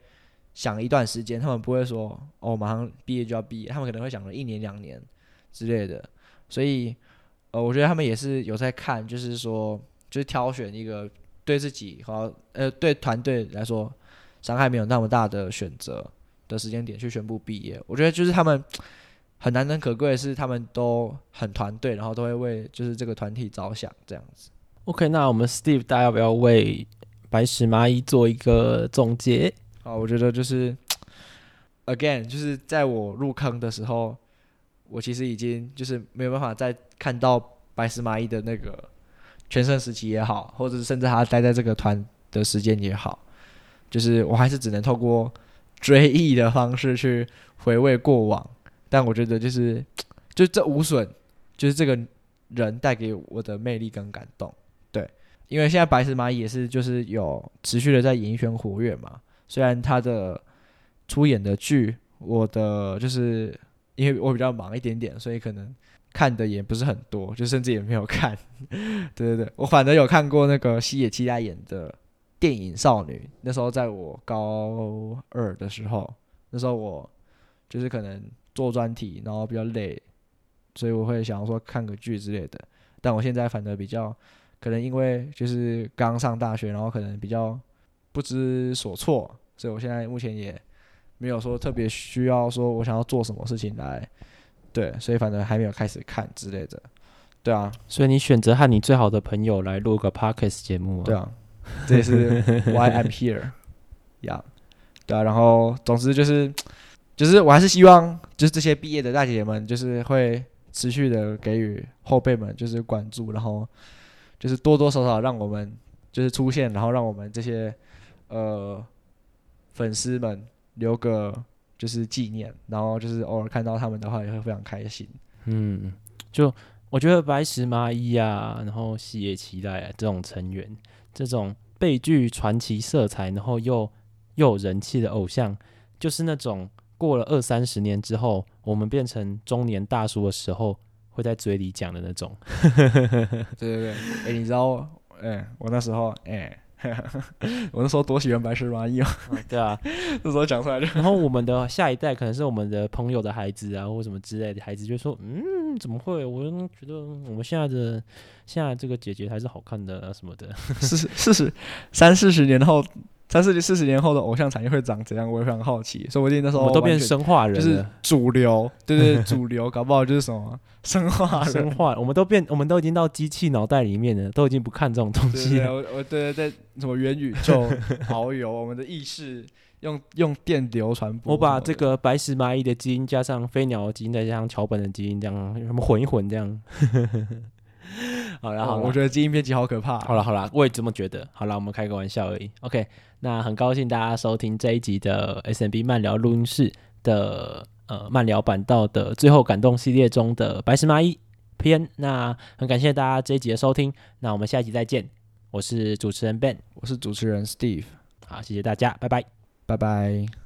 想一段时间，他们不会说哦马上毕业就要毕业，他们可能会想了一年两年之类的，所以呃，我觉得他们也是有在看，就是说就是挑选一个对自己和呃对团队来说伤害没有那么大的选择的时间点去宣布毕业，我觉得就是他们。很难能可贵的是，他们都很团队，然后都会为就是这个团体着想这样子。OK，那我们 Steve，大家要不要为白石麻衣做一个总结？啊，我觉得就是，<tsk> again，就是在我入坑的时候，我其实已经就是没有办法再看到白石麻衣的那个全盛时期也好，或者是甚至他待在这个团的时间也好，就是我还是只能透过追忆的方式去回味过往。但我觉得就是，就这无损，就是这个人带给我的魅力跟感动，对，因为现在白石麻衣也是就是有持续的在演艺圈活跃嘛，虽然他的出演的剧，我的就是因为我比较忙一点点，所以可能看的也不是很多，就甚至也没有看，<laughs> 对对对，我反而有看过那个西野七濑演的电影少女，那时候在我高二的时候，那时候我就是可能。做专题，然后比较累，所以我会想要说看个剧之类的。但我现在反而比较可能因为就是刚上大学，然后可能比较不知所措，所以我现在目前也没有说特别需要说我想要做什么事情来，对，所以反正还没有开始看之类的。对啊，所以你选择和你最好的朋友来录个 <laughs> podcast 节目啊？对啊，这也是 <laughs> why I'm here，呀、yeah，对啊，然后总之就是。就是我还是希望，就是这些毕业的大姐姐们，就是会持续的给予后辈们就是关注，然后就是多多少少让我们就是出现，然后让我们这些呃粉丝们留个就是纪念，然后就是偶尔看到他们的话也会非常开心。嗯，就我觉得白石麻衣啊，然后细野期待啊这种成员，这种被具传奇色彩，然后又又有人气的偶像，就是那种。过了二三十年之后，我们变成中年大叔的时候，会在嘴里讲的那种。<laughs> 对对对，哎、欸，你知道，哎、欸，我那时候，哎、欸，<laughs> 我那时候多喜欢白石麻衣哦。对啊，<laughs> 那时候讲出来就。然后我们的下一代可能是我们的朋友的孩子啊，或什么之类的孩子，就说，嗯，怎么会？我觉得我们现在的现在这个姐姐还是好看的啊，什么的。<laughs> 四十四十三四十年后。三四四十年后的偶像产业会长怎样？我也非常好奇。说不定那时候我都变生化人，就是主流，对对，对，<laughs> 主流，搞不好就是什么生化人。生化，我们都变，我们都已经到机器脑袋里面了，都已经不看这种东西了。我我对对对，什么元宇宙遨游，我们的意识用 <laughs> 用电流传播。我把这个白石蚂蚁的基因加上飞鸟的基因，再加上桥本的基因，这样什么混一混这样。<laughs> 好了好了，我觉得基因编辑好可怕。好了好了，我也这么觉得。好了，我们开个玩笑而已。OK，那很高兴大家收听这一集的 S&B 慢聊录音室的呃慢聊版道的最后感动系列中的白石麻衣篇。那很感谢大家这一集的收听，那我们下一集再见。我是主持人 Ben，我是主持人 Steve。好，谢谢大家，拜拜，拜拜。